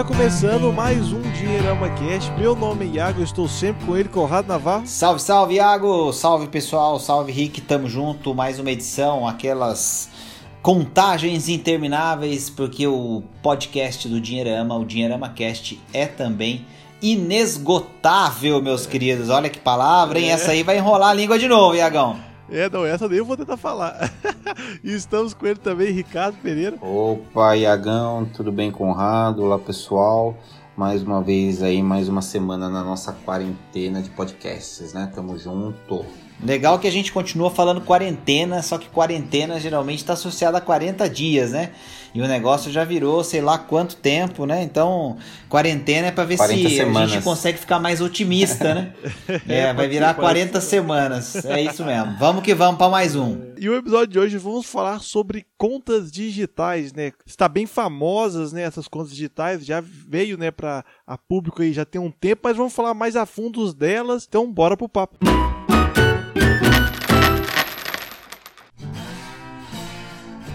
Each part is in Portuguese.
está começando mais um Dinheirama Cast. Meu nome é Iago, estou sempre com ele, Conrado Navarro. Salve, salve, Iago! Salve, pessoal! Salve, Rick! Tamo junto, mais uma edição, aquelas contagens intermináveis, porque o podcast do Dinheirama, o Dinheirama Cast, é também inesgotável, meus queridos. Olha que palavra, hein? É. Essa aí vai enrolar a língua de novo, Iagão. É, não, essa nem eu vou tentar falar. e estamos com ele também, Ricardo Pereira. Opa, Iagão, tudo bem, Conrado? Olá, pessoal. Mais uma vez aí, mais uma semana na nossa quarentena de podcasts, né? Tamo junto. Legal que a gente continua falando quarentena, só que quarentena geralmente está associada a 40 dias, né? E o negócio já virou sei lá quanto tempo, né? Então, quarentena é para ver se semanas. a gente consegue ficar mais otimista, né? é, vai virar 40 semanas. É isso mesmo. Vamos que vamos para mais um. E o episódio de hoje vamos falar sobre contas digitais, né? Está bem famosas, né, essas contas digitais, já veio, né, para a público aí já tem um tempo, mas vamos falar mais a fundo delas. Então, bora pro papo.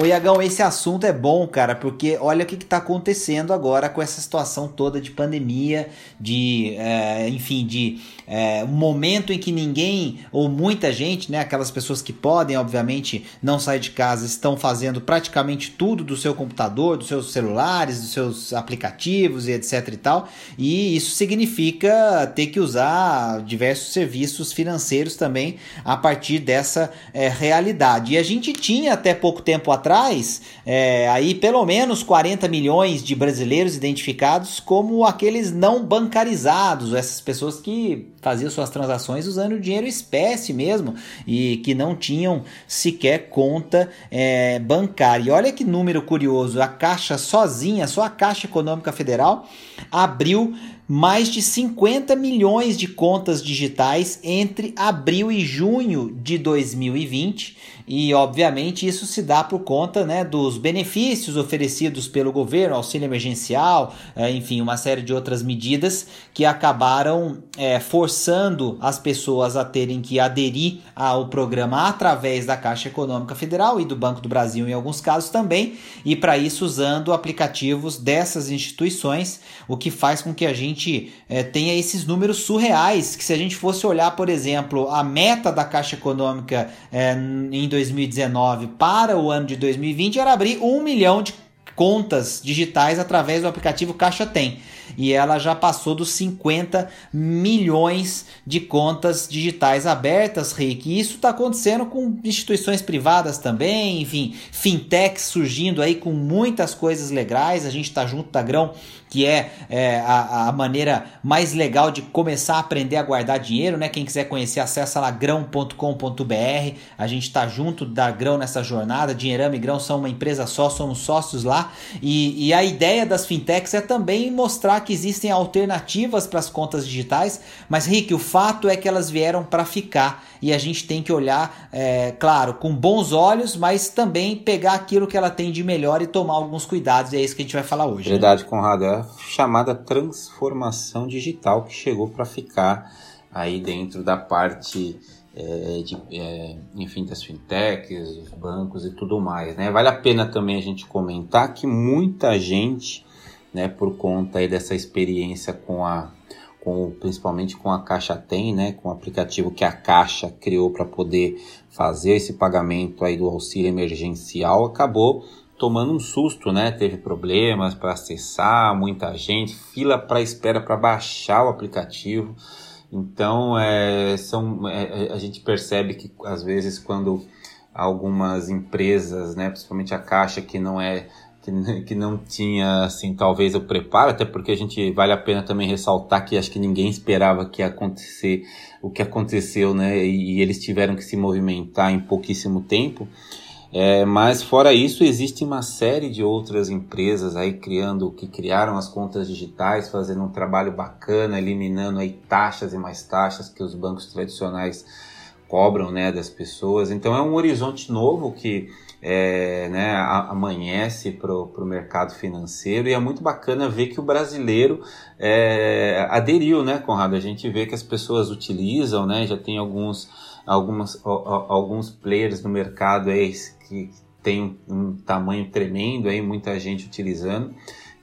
Ô Iagão, esse assunto é bom, cara, porque olha o que está acontecendo agora com essa situação toda de pandemia, de, é, enfim, de é, um momento em que ninguém, ou muita gente, né, aquelas pessoas que podem, obviamente, não sair de casa, estão fazendo praticamente tudo do seu computador, dos seus celulares, dos seus aplicativos e etc e tal, e isso significa ter que usar diversos serviços financeiros também a partir dessa é, realidade. E a gente tinha até pouco tempo atrás atrás, é, aí pelo menos 40 milhões de brasileiros identificados como aqueles não bancarizados, essas pessoas que faziam suas transações usando dinheiro espécie mesmo e que não tinham sequer conta é, bancária. E olha que número curioso, a Caixa sozinha, só a Caixa Econômica Federal abriu mais de 50 milhões de contas digitais entre abril e junho de 2020 e obviamente isso se dá por conta né, dos benefícios oferecidos pelo governo, auxílio emergencial, é, enfim, uma série de outras medidas que acabaram é, forçando as pessoas a terem que aderir ao programa através da Caixa Econômica Federal e do Banco do Brasil em alguns casos também, e para isso usando aplicativos dessas instituições, o que faz com que a gente gente é, tenha esses números surreais, que se a gente fosse olhar, por exemplo, a meta da Caixa Econômica é, em 2019 para o ano de 2020 era abrir um milhão de contas digitais através do aplicativo Caixa Tem. E ela já passou dos 50 milhões de contas digitais abertas, Rick. E isso está acontecendo com instituições privadas também, enfim, fintechs surgindo aí com muitas coisas legais. A gente está junto da Grão que é, é a, a, maneira mais legal de começar a aprender a guardar dinheiro, né? Quem quiser conhecer, acessa lá grão.com.br. A gente está junto da Grão nessa jornada. Dinheirama e Grão são uma empresa só, somos sócios lá. E, e a ideia das fintechs é também mostrar que existem alternativas para as contas digitais. Mas, Rick, o fato é que elas vieram para ficar e a gente tem que olhar, é, claro, com bons olhos, mas também pegar aquilo que ela tem de melhor e tomar alguns cuidados. E é isso que a gente vai falar hoje. Né? Verdade, né? Conrado. É chamada transformação digital que chegou para ficar aí dentro da parte é, de, é, enfim, das fintechs, dos bancos e tudo mais, né? Vale a pena também a gente comentar que muita gente, né, por conta aí dessa experiência com a com, principalmente com a Caixa Tem, né, com o aplicativo que a Caixa criou para poder fazer esse pagamento aí do auxílio emergencial, acabou tomando um susto, né? Teve problemas para acessar, muita gente, fila para espera para baixar o aplicativo. Então, é, são, é, é, a gente percebe que às vezes quando algumas empresas, né, principalmente a Caixa, que não é que, que não tinha assim talvez o preparo, até porque a gente vale a pena também ressaltar que acho que ninguém esperava que ia acontecer o que aconteceu, né? E, e eles tiveram que se movimentar em pouquíssimo tempo É, mas fora isso, existe uma série de outras empresas aí criando, que criaram as contas digitais, fazendo um trabalho bacana, eliminando aí taxas e mais taxas que os bancos tradicionais cobram, né, das pessoas. Então é um horizonte novo que é, né, amanhece para o mercado financeiro e é muito bacana ver que o brasileiro é, aderiu, né, Conrado? A gente vê que as pessoas utilizam, né, já tem alguns, algumas, alguns players no mercado aí que tem um tamanho tremendo, aí, muita gente utilizando.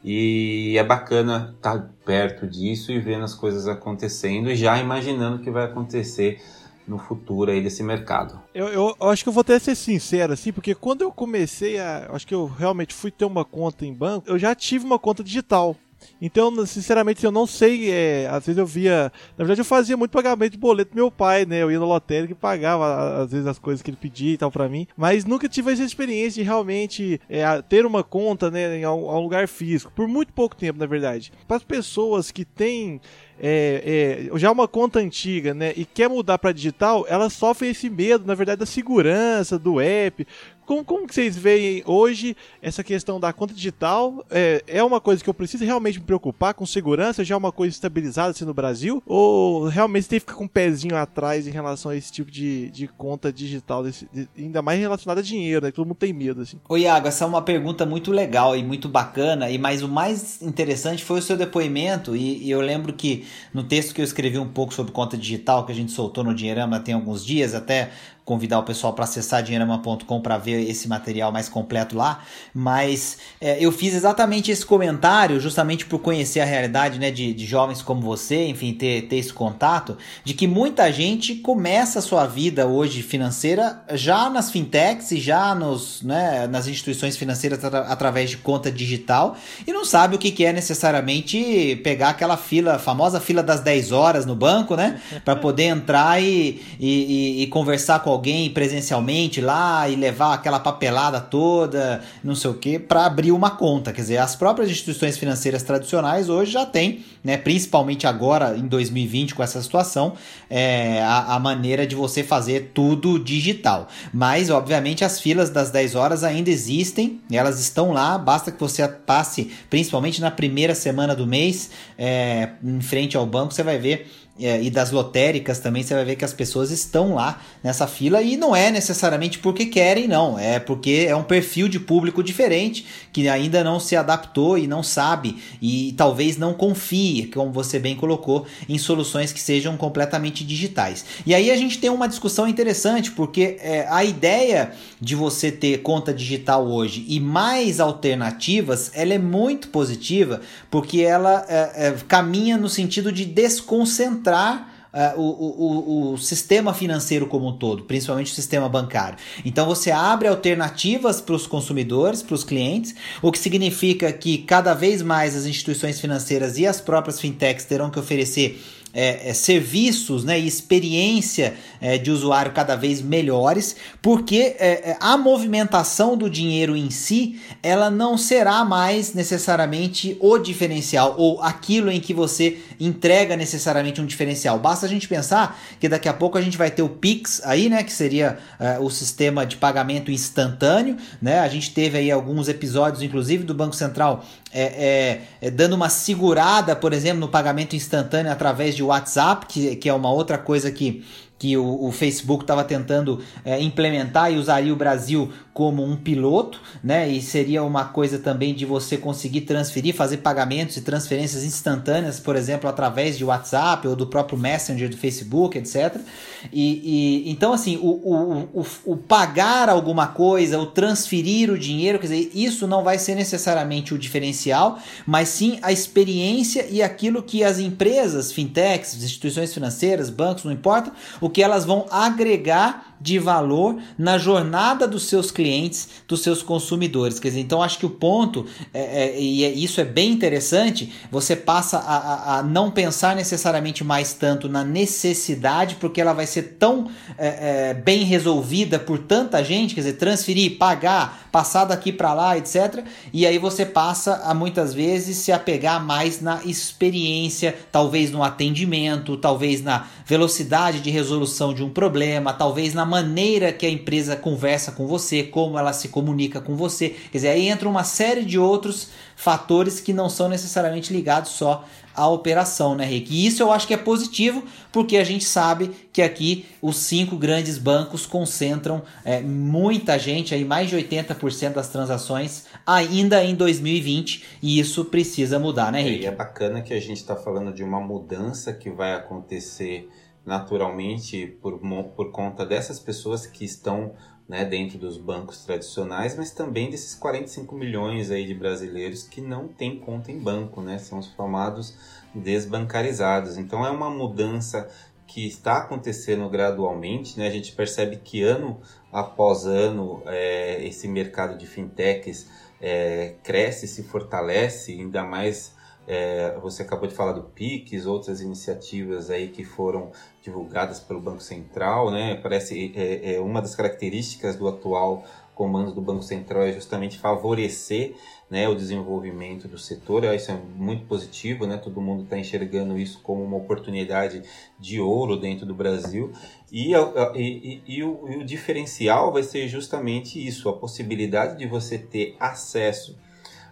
E é bacana estar perto disso e vendo as coisas acontecendo e já imaginando o que vai acontecer no futuro aí desse mercado. Eu, eu, eu, acho que eu vou até ser sincero, assim, porque quando eu comecei a. Acho que eu realmente fui ter uma conta em banco, eu já tive uma conta digital. Então, sinceramente, eu não sei. É, às vezes eu via. Na verdade, eu fazia muito pagamento de boleto do meu pai, né? Eu ia no lotérica e pagava, às vezes, as coisas que ele pedia e tal para mim. Mas nunca tive essa experiência de realmente é, ter uma conta, né? Em um lugar físico. Por muito pouco tempo, na verdade. Para as pessoas que têm é, é, já uma conta antiga, né, e quer mudar para digital, ela sofre esse medo, na verdade, da segurança do app. Como, como que vocês veem hoje essa questão da conta digital? É, é uma coisa que eu preciso realmente me preocupar com segurança? Já é uma coisa estabilizada assim no Brasil? Ou realmente tem que ficar com um pezinho atrás em relação a esse tipo de, de conta digital, desse, de, ainda mais relacionada a dinheiro, né? Todo mundo tem medo, assim. Ô Iago, essa é uma pergunta muito legal e muito bacana, e mas o mais interessante foi o seu depoimento, e, e eu lembro que no texto que eu escrevi um pouco sobre conta digital, que a gente soltou no Dinheirama tem alguns dias, até convidar o pessoal para acessar dinheirama.com para ver esse material mais completo lá. Mas é, eu fiz exatamente esse comentário, justamente por conhecer a realidade né, de, de jovens como você, enfim, ter, ter esse contato, de que muita gente começa a sua vida hoje financeira já nas fintechs e já nos, né, nas instituições financeiras atra através de conta digital e não sabe o que, que é necessariamente pegar aquela fila, a famosa fila das 10 horas no banco, né? Para poder entrar e, e, e, conversar com alguém presencialmente lá e levar aquela papelada toda, não sei o que, para abrir uma conta. Quer dizer, as próprias instituições financeiras tradicionais hoje já têm, né, principalmente agora em 2020 com essa situação, é, a, a maneira de você fazer tudo digital. Mas, obviamente, as filas das 10 horas ainda existem, elas estão lá, basta que você passe, principalmente na primeira semana do mês, é, em frente ao banco, você vai ver é, e das lotéricas também, você vai ver que as pessoas estão lá nessa fila e não é necessariamente porque querem, não. É porque é um perfil de público diferente que ainda não se adaptou e não sabe e talvez não confie, como você bem colocou, em soluções que sejam completamente digitais. E aí a gente tem uma discussão interessante porque é, a ideia de você ter conta digital hoje e mais alternativas, ela é muito positiva porque ela é, é caminha no sentido de desconcentrar administrar uh, o, o, o sistema financeiro como um todo, principalmente o sistema bancário. Então você abre alternativas para os consumidores, para os clientes, o que significa que cada vez mais as instituições financeiras e as próprias fintechs terão que oferecer é, é, serviços né, e experiência é, de usuário cada vez melhores, porque é, é, a movimentação do dinheiro em si ela não será mais necessariamente o diferencial ou aquilo em que você entrega necessariamente um diferencial. Basta a gente pensar que daqui a pouco a gente vai ter o Pix aí, né, que seria é, o sistema de pagamento instantâneo, né? A gente teve aí alguns episódios, inclusive do Banco Central, dando uma segurada, por exemplo, no pagamento instantâneo através de WhatsApp, que, que é uma outra coisa que, que o, o Facebook estava tentando é, implementar e usaria o Brasil como um piloto, né? E seria uma coisa também de você conseguir transferir, fazer pagamentos e transferências instantâneas, por exemplo, através de WhatsApp ou do próprio Messenger do Facebook, etc. E, e então, assim, o, o, o, o, pagar alguma coisa, o transferir o dinheiro, quer dizer, isso não vai ser necessariamente o diferencial, mas sim a experiência e aquilo que as empresas, fintechs, instituições financeiras, bancos, não importa, o que elas vão agregar de valor na jornada dos seus clientes, dos seus consumidores. Quer dizer, então acho que o ponto, é, é, e é, isso é bem interessante, você passa a, a, a, não pensar necessariamente mais tanto na necessidade, porque ela vai ser tão é, é bem resolvida por tanta gente, quer dizer, transferir, pagar, passar daqui para lá, etc. E aí você passa a muitas vezes se apegar mais na experiência, talvez no atendimento, talvez na velocidade de resolução de um problema, talvez na maneira que a empresa conversa com você, como ela se comunica com você. Quer dizer, aí entra uma série de outros fatores que não são necessariamente ligados só à operação, né, Rick? E isso eu acho que é positivo, porque a gente sabe que aqui os cinco grandes bancos concentram é, muita gente, aí mais de 80% das transações ainda em 2020, e isso precisa mudar, né, Rick? É, e é bacana que a gente está falando de uma mudança que vai acontecer naturalmente por, por conta dessas pessoas que estão né, dentro dos bancos tradicionais, mas também desses 45 milhões aí de brasileiros que não têm conta em banco, né, são os formados desbancarizados. Então é uma mudança que está acontecendo gradualmente, né? A gente percebe que ano após ano é, esse mercado de fintechs é, cresce, se fortalece, ainda mais é, você acabou de falar do PIX, outras iniciativas aí que foram divulgadas pelo Banco Central, né? Parece é, é uma das características do atual comando do Banco Central é justamente favorecer né, o desenvolvimento do setor. Isso é muito positivo, né? todo mundo está enxergando isso como uma oportunidade de ouro dentro do Brasil. E, e, e, o, e o diferencial vai ser justamente isso: a possibilidade de você ter acesso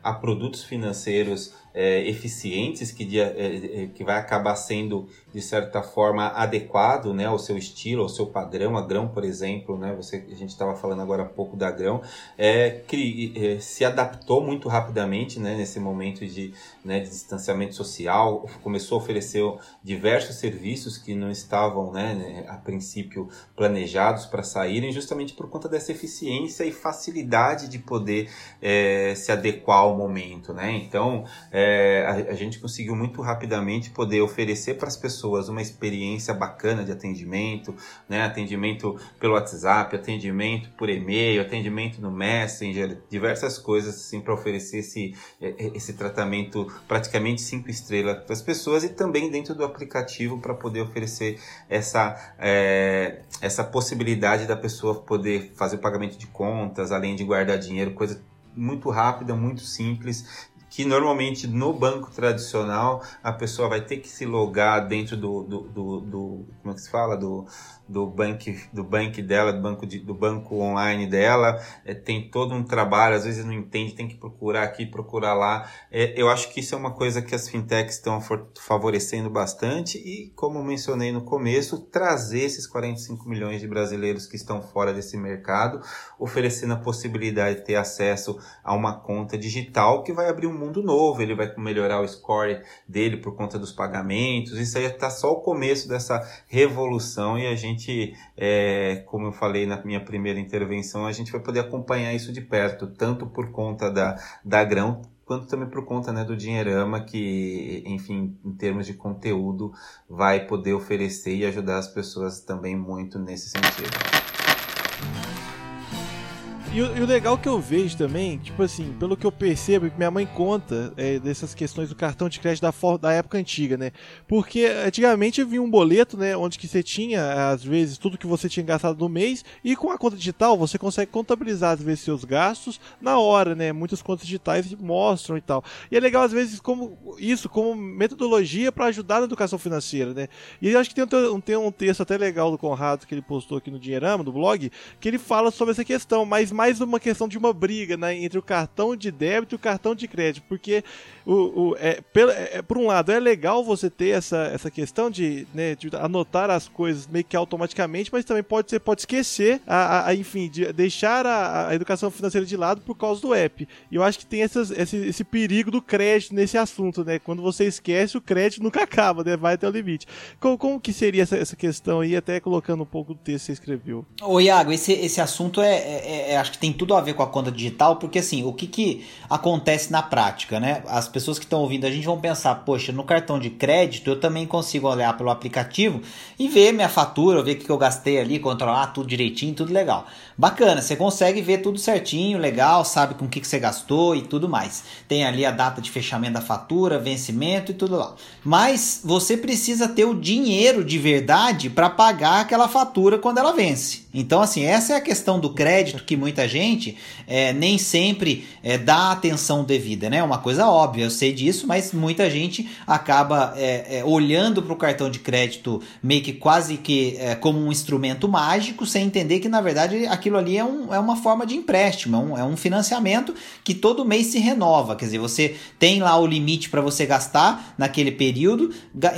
a produtos financeiros é, eficientes que, é, é, que vai acabar sendo de certa forma adequado né, ao seu estilo, ao seu padrão. A Grão, por exemplo, né, você, a gente estava falando agora há pouco da Grão, é, que é, se adaptou muito rapidamente né, nesse momento de, né, de distanciamento social, começou a oferecer diversos serviços que não estavam né, a princípio planejados para saírem, justamente por conta dessa eficiência e facilidade de poder é, se adequar ao momento. Né? Então, é, a, a gente conseguiu muito rapidamente poder oferecer para as pessoas uma experiência bacana de atendimento, né? Atendimento pelo WhatsApp, atendimento por e-mail, atendimento no Messenger, diversas coisas assim para oferecer esse, é, é, esse tratamento praticamente cinco estrelas para as pessoas e também dentro do aplicativo para poder oferecer essa, é, essa possibilidade da pessoa poder fazer o pagamento de contas, além de guardar dinheiro, coisa muito rápida, muito simples que normalmente no banco tradicional a pessoa vai ter que se logar dentro do, do, do, do como é que se fala? Do do banco do banco dela, do banco, de, do banco online dela, é, tem todo um trabalho, às vezes não entende, tem que procurar aqui, procurar lá. É, eu acho que isso é uma coisa que as fintechs estão favorecendo bastante e, como mencionei no começo, trazer esses 45 milhões de brasileiros que estão fora desse mercado, oferecendo a possibilidade de ter acesso a uma conta digital que vai abrir um mundo novo, ele vai melhorar o score dele por conta dos pagamentos, isso aí está só o começo dessa revolução e a gente gente, é, como eu falei na minha primeira intervenção, a gente vai poder acompanhar isso de perto, tanto por conta da, da grão, quanto também por conta né, do Dinheirama, que, enfim, em termos de conteúdo, vai poder oferecer e ajudar as pessoas também muito nesse sentido. E o, e o, legal que eu vejo também, tipo assim, pelo que eu percebo, que minha mãe conta é, dessas questões do cartão de crédito da, da época antiga, né? Porque antigamente vinha um boleto, né? Onde que você tinha, às vezes, tudo que você tinha gastado no mês, e com a conta digital você consegue contabilizar, às vezes, seus gastos na hora, né? Muitas contas digitais mostram e tal. E é legal, às vezes, como isso, como metodologia para ajudar na educação financeira, né? E eu acho que tem um, tem um texto até legal do Conrado que ele postou aqui no Dinheirama, do blog, que ele fala sobre essa questão, mas mais uma questão de uma briga né, entre o cartão de débito e o cartão de crédito, porque o, o é, pelo, é, por um lado é legal você ter essa, essa questão de, né, de anotar as coisas meio que automaticamente, mas também pode ser pode esquecer a, a enfim de deixar a, a, educação financeira de lado por causa do app. E eu acho que tem essas, esse, esse perigo do crédito nesse assunto, né? Quando você esquece o crédito nunca acaba, né? Vai até o limite. Como, como que seria essa, essa questão aí, até colocando um pouco do texto que você escreveu? Ô Iago, esse, esse assunto é, é, é acho que tem tudo a ver com a conta digital, porque assim, o que, que acontece na prática, né? As pessoas que estão ouvindo a gente vão pensar, poxa, no cartão de crédito eu também consigo olhar pelo aplicativo e ver minha fatura, ver o que eu gastei ali, controlar tudo direitinho, tudo legal. Bacana, você consegue ver tudo certinho, legal, sabe com o que, que você gastou e tudo mais. Tem ali a data de fechamento da fatura, vencimento e tudo lá. Mas você precisa ter o dinheiro de verdade para pagar aquela fatura quando ela vence. Então, assim, essa é a questão do crédito que muita muita gente é, nem sempre é, dá atenção devida, né? É uma coisa óbvia, eu sei disso, mas muita gente acaba é, é olhando para o cartão de crédito meio que quase que é, como um instrumento mágico, sem entender que na verdade aquilo ali é, um, é uma forma de empréstimo, é um, é um financiamento que todo mês se renova. Quer dizer, você tem lá o limite para você gastar naquele período,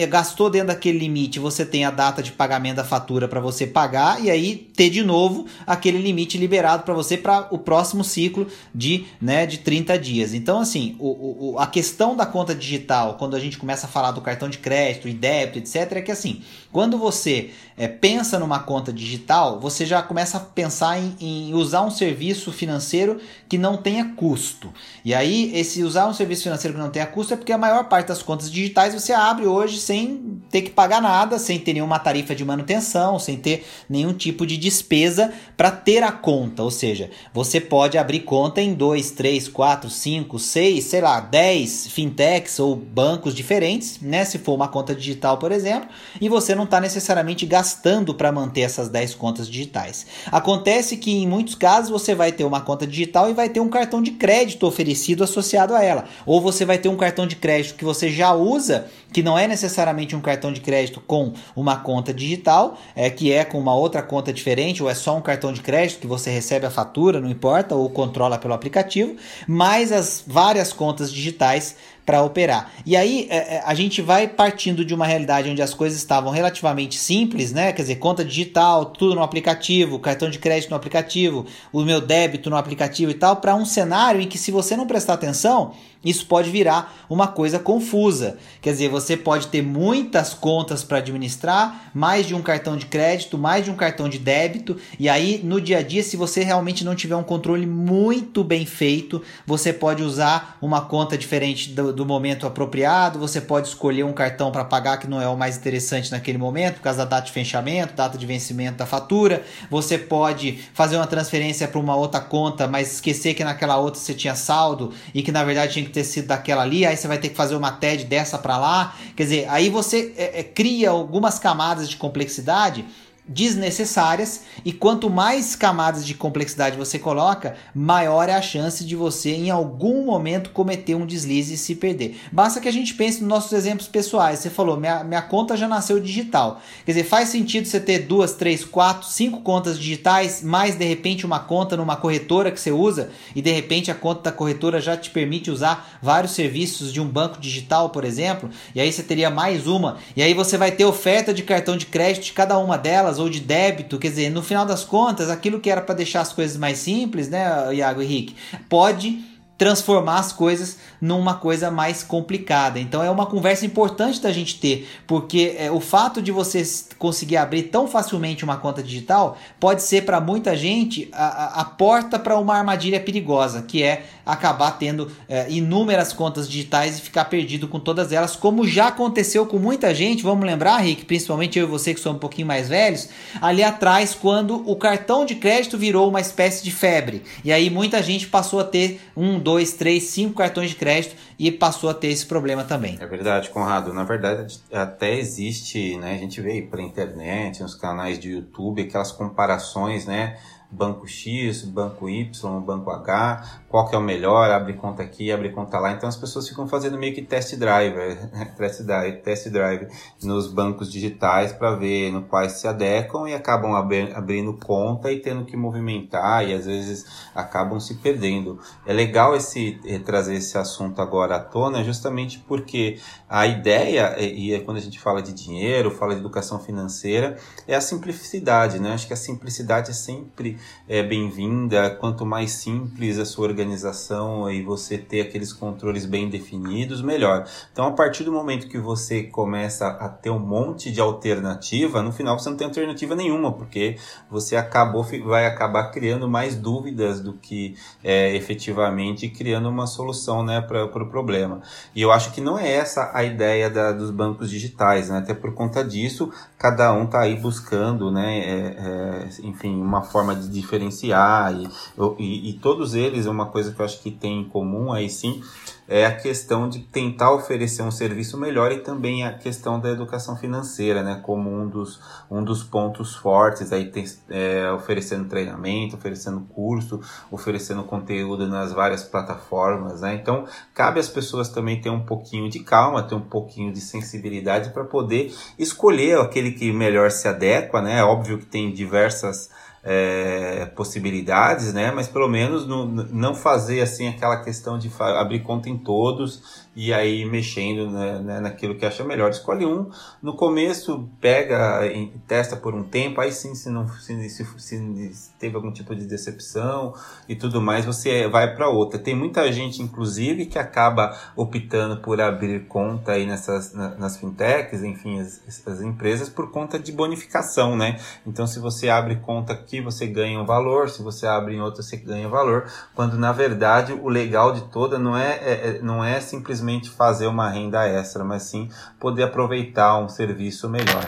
gastou dentro daquele limite, você tem a data de pagamento da fatura para você pagar e aí ter de novo aquele limite liberado para você para o próximo ciclo de, né, de 30 dias. Então, assim, o, o, a questão da conta digital, quando a gente começa a falar do cartão de crédito e débito, etc., é que assim, quando você é, pensa numa conta digital, você já começa a pensar em, em, usar um serviço financeiro que não tenha custo. E aí, esse usar um serviço financeiro que não tenha custo é porque a maior parte das contas digitais você abre hoje sem ter que pagar nada, sem ter nenhuma tarifa de manutenção, sem ter nenhum tipo de despesa para ter a conta. Ou seja, você pode abrir conta em 2, 3, 4, 5, 6, sei lá, 10 fintechs ou bancos diferentes, né? Se for uma conta digital, por exemplo, e você não está necessariamente gastando para manter essas 10 contas digitais. Acontece que em muitos casos você vai ter uma conta digital e vai ter um cartão de crédito oferecido associado a ela, ou você vai ter um cartão de crédito que você já usa, que não é necessariamente um cartão de crédito com uma conta digital, é que é com uma outra conta diferente, ou é só um cartão de crédito que você recebe a fatura, não importa, ou controla pelo aplicativo, mais as várias contas digitais para operar. E aí é, é, a gente vai partindo de uma realidade onde as coisas estavam relativamente simples, né? Quer dizer, conta digital, tudo no aplicativo, cartão de crédito no aplicativo, o meu débito no aplicativo e tal, para um cenário em que se você não prestar atenção, isso pode virar uma coisa confusa. Quer dizer, você pode ter muitas contas para administrar, mais de um cartão de crédito, mais de um cartão de débito, e aí no dia a dia, se você realmente não tiver um controle muito bem feito, você pode usar uma conta diferente do, do momento apropriado, você pode escolher um cartão para pagar que não é o mais interessante naquele momento, por causa da data de fechamento, data de vencimento da fatura, você pode fazer uma transferência para uma outra conta, mas esquecer que naquela outra você tinha saldo e que na verdade tinha que ter sido daquela ali, aí você vai ter que fazer uma TED dessa para lá. Quer dizer, aí você é, é, cria algumas camadas de complexidade desnecessárias e quanto mais camadas de complexidade você coloca, maior é a chance de você em algum momento cometer um deslize e se perder. Basta que a gente pense nos nossos exemplos pessoais. Você falou, minha, minha conta já nasceu digital. Quer dizer, faz sentido você ter duas, três, quatro, cinco contas digitais, mais de repente uma conta numa corretora que você usa e de repente a conta da corretora já te permite usar vários serviços de um banco digital, por exemplo, e aí você teria mais uma, e aí você vai ter oferta de cartão de crédito de cada uma delas ou de débito, quer dizer, no final das contas, aquilo que era para deixar as coisas mais simples, né, Iago Henrique, pode transformar as coisas numa coisa mais complicada. Então é uma conversa importante da gente ter, porque é, o fato de você conseguir abrir tão facilmente uma conta digital pode ser para muita gente a, a porta para uma armadilha perigosa, que é acabar tendo é, inúmeras contas digitais e ficar perdido com todas elas, como já aconteceu com muita gente. Vamos lembrar, Rick, principalmente eu e você que somos um pouquinho mais velhos, ali atrás, quando o cartão de crédito virou uma espécie de febre. E aí muita gente passou a ter um, dois, três, cinco cartões de crédito e passou a ter esse problema também. É verdade, Conrado. Na verdade, até existe, né? A gente vê aí pela internet, nos canais de YouTube, aquelas comparações, né? Banco X, banco Y, banco H, qual que é o melhor, abre conta aqui, abre conta lá. Então as pessoas ficam fazendo meio que test drive, test drive, test drive nos bancos digitais para ver no quais se adequam e acabam abrindo conta e tendo que movimentar e às vezes acabam se perdendo. É legal esse eh, trazer esse assunto agora à tona, justamente porque a ideia e é quando a gente fala de dinheiro, fala de educação financeira, é a simplicidade, né? Acho que a simplicidade é sempre é, bem-vinda. Quanto mais simples a sua organização e você ter aqueles controles bem definidos, melhor. Então, a partir do momento que você começa a ter um monte de alternativa, no final você não tem alternativa nenhuma, porque você acabou vai acabar criando mais dúvidas do que é, efetivamente criando uma solução né, para o pro problema. E eu acho que não é essa a ideia da, dos bancos digitais, né? até por conta disso, cada um está aí buscando, né, é, é, enfim, uma forma de diferenciar e, e, e todos eles, uma coisa que eu acho que tem em comum aí sim, é a questão de tentar oferecer um serviço melhor e também a questão da educação financeira, né, como um dos, um dos pontos fortes, aí tem, é, oferecendo treinamento, oferecendo curso, oferecendo conteúdo nas várias plataformas, né, então cabe às pessoas também ter um pouquinho de calma, ter um pouquinho de sensibilidade para poder escolher aquele que melhor se adequa, né, é óbvio que tem diversas é, possibilidades, né? Mas pelo menos no, não fazer assim aquela questão de abrir conta em todos e aí mexendo né, né, naquilo que acha melhor. Escolhe um, no começo pega testa por um tempo, aí sim, se não se, se, se teve algum tipo de decepção e tudo mais, você vai para outra. Tem muita gente, inclusive, que acaba optando por abrir conta aí nessas nas fintechs, enfim, as, as empresas por conta de bonificação, né? Então, se você abre conta aqui, você ganha um valor, se você abre em outra, você ganha valor, quando na verdade o legal de toda não é, é, é não é simplesmente simplesmente fazer uma renda extra, mas sim poder aproveitar um serviço melhor.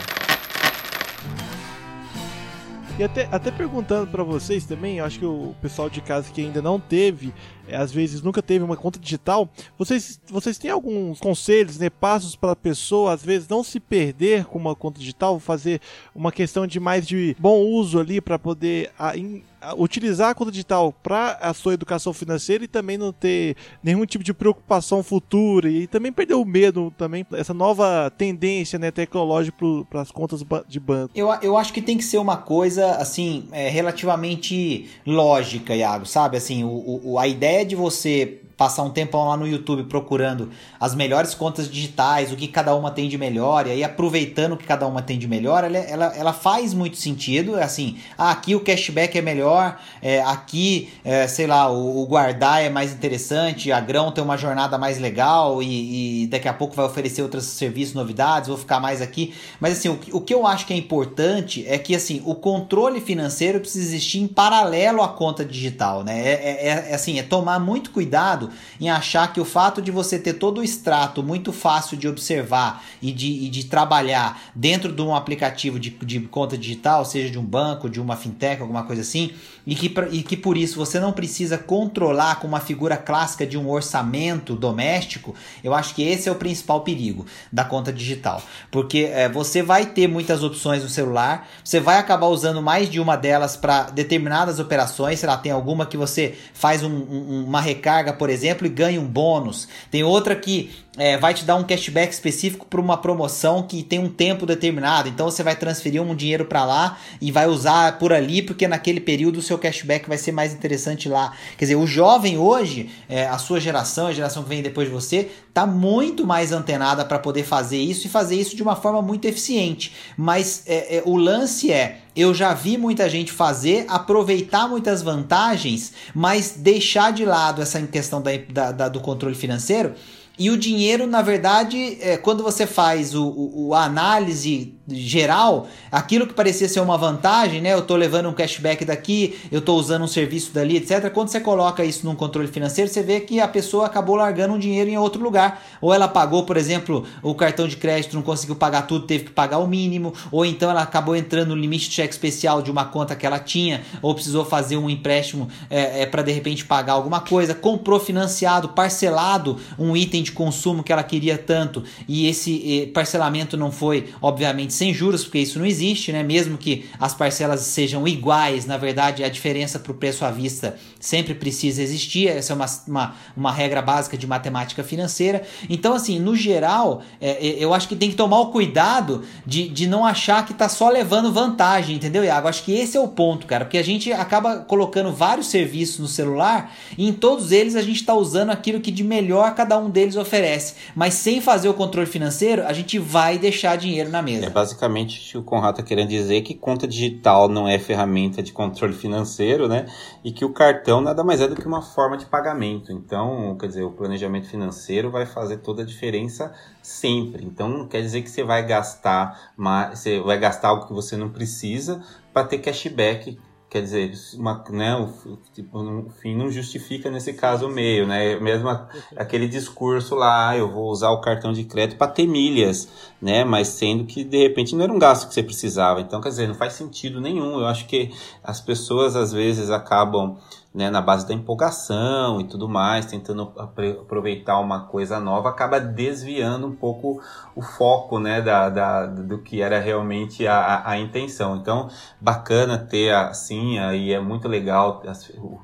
E até, até perguntando para vocês também, eu acho que o pessoal de casa que ainda não teve, é, às vezes nunca teve uma conta digital, vocês, vocês têm alguns conselhos, né, passos para a pessoa, às vezes, não se perder com uma conta digital, fazer uma questão de mais de bom uso ali para poder a, in, utilizar a conta digital para a sua educação financeira e também não ter nenhum tipo de preocupação futura e também perder o medo também essa nova tendência né, tecnológica para as contas de banco. Eu, eu acho que tem que ser uma coisa assim é, relativamente lógica, Iago, sabe? Assim, o, o, a ideia de você passar um tempão lá no YouTube procurando as melhores contas digitais, o que cada uma tem de melhor, e aí aproveitando o que cada uma tem de melhor, ela, ela, ela faz muito sentido. É assim, ah, aqui o cashback é melhor, é, aqui, é, sei lá, o, o, guardar é mais interessante, a grão tem uma jornada mais legal e, e, daqui a pouco vai oferecer outros serviços, novidades, vou ficar mais aqui. Mas assim, o, o que eu acho que é importante é que assim, o controle financeiro precisa existir em paralelo à conta digital, né? É, é, é assim, é tomar muito cuidado em achar que o fato de você ter todo o extrato muito fácil de observar e de, e de trabalhar dentro de um aplicativo de, de conta digital, seja de um banco, de uma fintech, alguma coisa assim, e que, e que por isso você não precisa controlar com uma figura clássica de um orçamento doméstico, eu acho que esse é o principal perigo da conta digital. Porque é, você vai ter muitas opções no celular, você vai acabar usando mais de uma delas para determinadas operações, sei lá, tem alguma que você faz um, um, uma recarga, por exemplo, e ganha um bônus, tem outra que é, vai te dar um cashback específico para uma promoção que tem um tempo determinado. Então você vai transferir um dinheiro para lá e vai usar por ali, porque naquele período o seu cashback vai ser mais interessante lá. Quer dizer, o jovem hoje, é, a sua geração, a geração que vem depois de você, tá muito mais antenada para poder fazer isso e fazer isso de uma forma muito eficiente. Mas é, é, o lance é, eu já vi muita gente fazer, aproveitar muitas vantagens, mas deixar de lado essa questão da, da, da do controle financeiro e o dinheiro, na verdade, é, quando você faz o, o, a análise geral, aquilo que parecia ser uma vantagem, né? Eu tô levando um cashback daqui, eu tô usando um serviço dali, etc. Quando você coloca isso num controle financeiro, você vê que a pessoa acabou largando um dinheiro em outro lugar. Ou ela pagou, por exemplo, o cartão de crédito, não conseguiu pagar tudo, teve que pagar o mínimo. Ou então ela acabou entrando no limite de cheque especial de uma conta que ela tinha, ou precisou fazer um empréstimo é, é para de repente pagar alguma coisa. Comprou financiado, parcelado um item de consumo que ela queria tanto e esse parcelamento não foi, obviamente, sem juros, porque isso não existe, né? Mesmo que as parcelas sejam iguais, na verdade a diferença para o preço à vista sempre precisa existir. Essa é uma, uma, uma regra básica de matemática financeira. Então, assim, no geral, é, é eu acho que tem que tomar o cuidado de, de não achar que está só levando vantagem, entendeu, Iago? Acho que esse é o ponto, cara, porque a gente acaba colocando vários serviços no celular e em todos eles a gente está usando aquilo que de melhor cada um deles oferece. Mas sem fazer o controle financeiro, a gente vai deixar dinheiro na mesa. É basicamente o Conrado está querendo dizer que conta digital não é ferramenta de controle financeiro, né? E que o cartão nada mais é do que uma forma de pagamento. Então, quer dizer, o planejamento financeiro vai fazer toda a diferença sempre. Então, não quer dizer que você vai gastar, você vai gastar algo que você não precisa para ter cashback quer dizer, uma, né, o, tipo, fim não justifica nesse caso o meio, né? Mesmo aquele discurso lá, ah, eu vou usar o cartão de crédito para ter milhas, né? Mas sendo que de repente não era um gasto que você precisava. Então, quer dizer, não faz sentido nenhum. Eu acho que as pessoas às vezes acabam né, na base da empolgação e tudo mais, tentando aproveitar uma coisa nova, acaba desviando um pouco o foco né, da, da do que era realmente a, a intenção. Então, bacana ter assim, aí é muito legal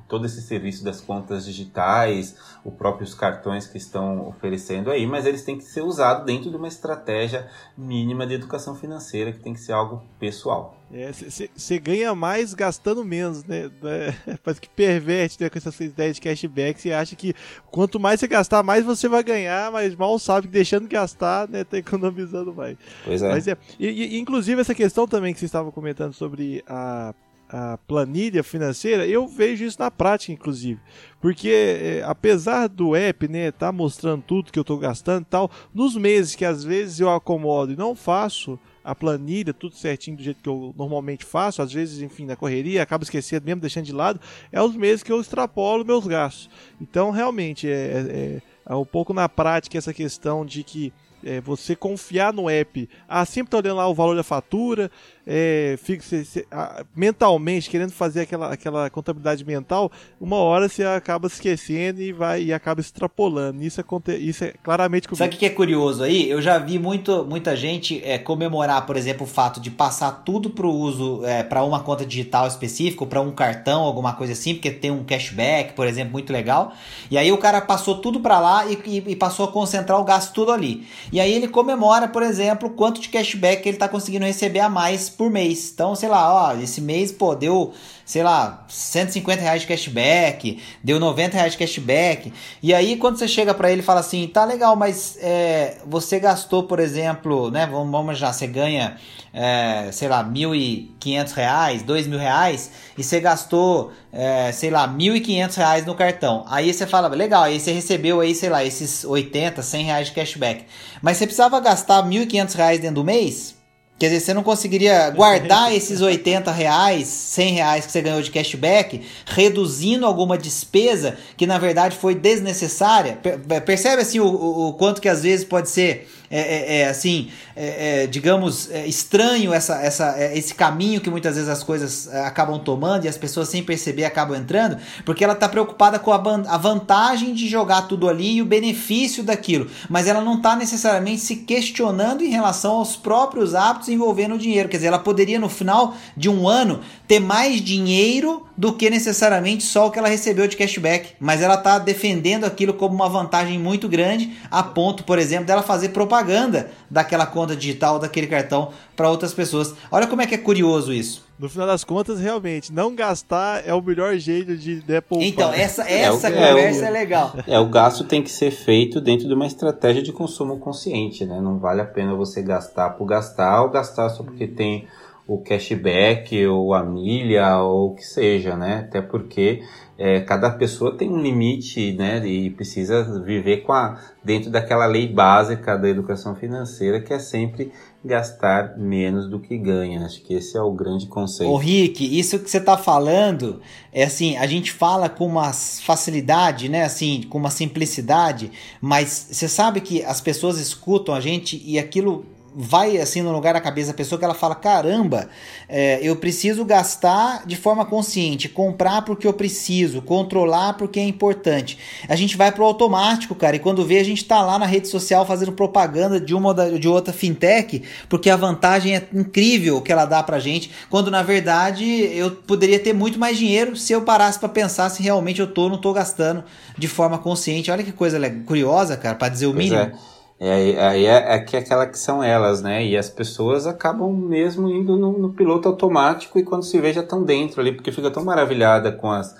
todo esse serviço das contas digitais, os próprios cartões que estão oferecendo aí, mas eles têm que ser usados dentro de uma estratégia mínima de educação financeira, que tem que ser algo pessoal. Você é, ganha mais gastando menos, né? Parece que perverte né, com essa ideia de cashback. Você acha que quanto mais você gastar, mais você vai ganhar, mas mal sabe que deixando de gastar, né, tá economizando mais. Pois é. Mas é e, e, inclusive, essa questão também que vocês estavam comentando sobre a a planilha financeira, eu vejo isso na prática, inclusive. Porque é, apesar do app, né, tá mostrando tudo que eu estou gastando e tal, nos meses que às vezes eu acomodo e não faço a planilha, tudo certinho do jeito que eu normalmente faço, às vezes, enfim, na correria, acabo esquecendo mesmo, deixando de lado, é os meses que eu extrapolo meus gastos. Então, realmente, é, é, é um pouco na prática essa questão de que é, você confiar no app, ah, sempre tá olhando lá o valor da fatura, é, fica se, se, a, mentalmente querendo fazer aquela, aquela contabilidade mental, uma hora você acaba esquecendo e vai e acaba extrapolando. Isso, aconte, isso é claramente comigo. Sabe o que é curioso aí? Eu já vi muito, muita gente é, comemorar, por exemplo, o fato de passar tudo para o uso é, para uma conta digital específica, para um cartão, alguma coisa assim, porque tem um cashback, por exemplo, muito legal. E aí o cara passou tudo para lá e, e, e passou a concentrar o gasto tudo ali. E aí ele comemora, por exemplo, quanto de cashback ele está conseguindo receber a mais por mês. Então, sei lá, ó, esse mês, pô, deu, sei lá, 150 reais de cashback, deu 90 reais de cashback. E aí, quando você chega para ele e fala assim, tá legal, mas é, você gastou, por exemplo, né, vamos, vamos já, você ganha, é, sei lá, 1.500 reais, 2.000 reais, e você gastou, é, sei lá, 1.500 reais no cartão. Aí você fala, legal, aí você recebeu aí, sei lá, esses 80, 100 reais de cashback. Mas você precisava gastar 1.500 reais dentro do mês? Quer dizer, você não conseguiria guardar esses 80 reais, 100 reais que você ganhou de cashback, reduzindo alguma despesa que na verdade foi desnecessária? Percebe assim o, o, quanto que às vezes pode ser é, é, é assim, é, é digamos, é, estranho essa, essa, esse caminho que muitas vezes as coisas acabam tomando e as pessoas sem perceber acabam entrando, porque ela está preocupada com a, a vantagem de jogar tudo ali e o benefício daquilo, mas ela não está necessariamente se questionando em relação aos próprios hábitos envolvendo o dinheiro. Quer dizer, ela poderia no final de um ano ter mais dinheiro do que necessariamente só o que ela recebeu de cashback, mas ela está defendendo aquilo como uma vantagem muito grande, a ponto, por exemplo, dela fazer propaganda daquela conta digital, daquele cartão para outras pessoas. Olha como é que é curioso isso. No final das contas, realmente, não gastar é o melhor jeito de né, poupar. Então, essa, essa é conversa é, o, é, legal. É, o gasto tem que ser feito dentro de uma estratégia de consumo consciente, né? Não vale a pena você gastar por gastar ou gastar só porque tem o cashback ou a milha ou o que seja, né? Até porque é, cada pessoa tem um limite, né? E precisa viver com a, dentro daquela lei básica da educação financeira que é sempre gastar menos do que ganha. Acho que esse é o grande conceito. Ô Rick, isso que você está falando é assim, a gente fala com uma facilidade, né? Assim, com uma simplicidade, mas você sabe que as pessoas escutam a gente e aquilo vai assim no lugar da cabeça da pessoa que ela fala: caramba, é, eu preciso gastar de forma consciente, comprar porque eu preciso, controlar porque é importante. A gente vai pro automático, cara, e quando vê, a gente tá lá na rede social fazendo propaganda de uma ou de outra fintech, porque a vantagem é incrível que ela dá pra gente, quando na verdade eu poderia ter muito mais dinheiro se eu parasse para pensar se realmente eu tô ou não tô gastando de forma consciente. Olha que coisa curiosa, cara, para dizer o pois mínimo. É. É, aí é, é que é aquela que são elas, né? E as pessoas acabam mesmo indo no, no piloto automático e quando se vê já estão dentro ali, porque fica tão maravilhada com as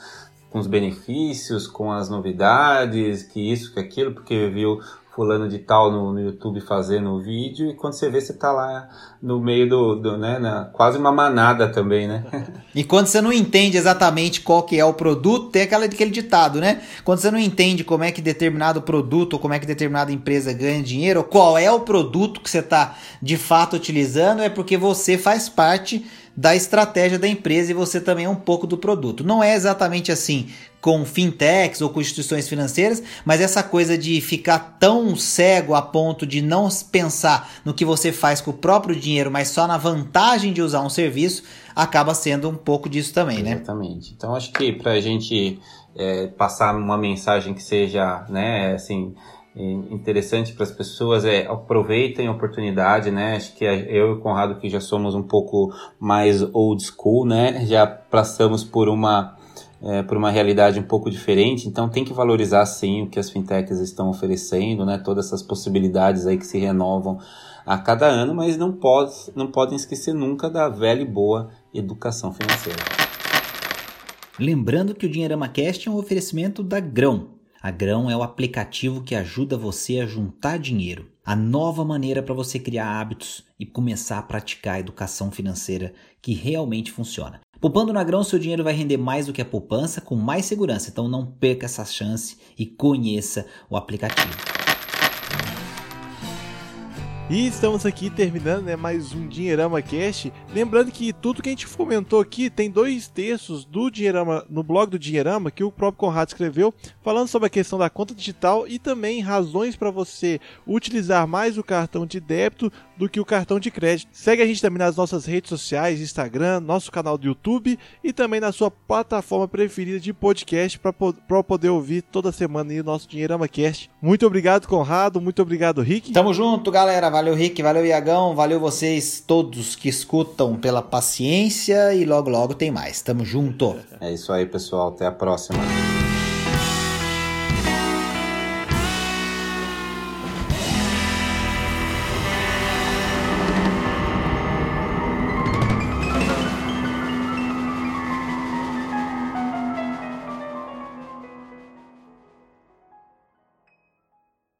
com os benefícios, com as novidades, que isso, que aquilo, porque viu fulano de tal no, no YouTube fazendo o vídeo e quando você vê você tá lá no meio do, do né, na, quase uma manada também, né? e quando você não entende exatamente qual que é o produto, tem aquela, aquele ditado, né? Quando você não entende como é que determinado produto ou como é que determinada empresa ganha dinheiro, ou qual é o produto que você está de fato utilizando, é porque você faz parte da estratégia da empresa e você também é um pouco do produto. Não é exatamente assim com fintechs ou com instituições financeiras, mas essa coisa de ficar tão cego a ponto de não pensar no que você faz com o próprio dinheiro, mas só na vantagem de usar um serviço, acaba sendo um pouco disso também, né? Exatamente. Então acho que para a gente é, passar uma mensagem que seja, né, assim, interessante para as pessoas é aproveitem a oportunidade, né? Acho que eu e o Conrado que já somos um pouco mais old school, né? Já passamos por uma é, por uma realidade um pouco diferente, então tem que valorizar sim o que as fintechs estão oferecendo, né? Todas essas possibilidades aí que se renovam a cada ano, mas não pode, não podem esquecer nunca da velha e boa educação financeira. Lembrando que o Dinheirama Cast é um oferecimento da Grão. A Grão é o aplicativo que ajuda você a juntar dinheiro, a nova maneira para você criar hábitos e começar a praticar a educação financeira que realmente funciona. Poupando na Grão, seu dinheiro vai render mais do que a poupança com mais segurança, então não perca essa chance e conheça o aplicativo. E estamos aqui terminando né, mais um Dinheirama Cast. Lembrando que tudo que a gente comentou aqui tem dois textos do Dinheirama, no blog do Dinheirama que o próprio Conrado escreveu, falando sobre a questão da conta digital e também razões para você utilizar mais o cartão de débito do que o cartão de crédito. Segue a gente também nas nossas redes sociais, Instagram, nosso canal do YouTube e também na sua plataforma preferida de podcast para poder ouvir toda semana o nosso Dinheirama Cast. Muito obrigado, Conrado. Muito obrigado, Rick. Tamo junto, galera valeu Rick, valeu Iagão, valeu vocês todos que escutam pela paciência e logo logo tem mais. Tamo junto. É isso aí, pessoal. Até a próxima.